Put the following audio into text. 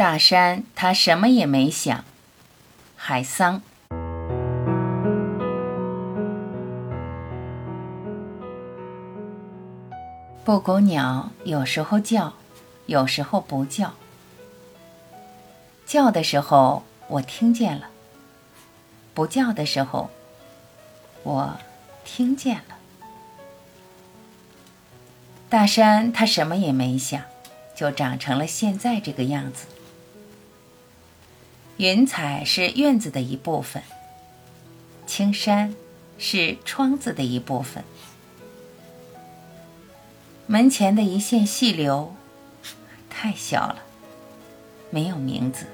大山他什么也没想。海桑。布谷鸟有时候叫，有时候不叫。叫的时候我听见了，不叫的时候我听见了。大山他什么也没想，就长成了现在这个样子。云彩是院子的一部分，青山是窗子的一部分。门前的一线细流，太小了，没有名字。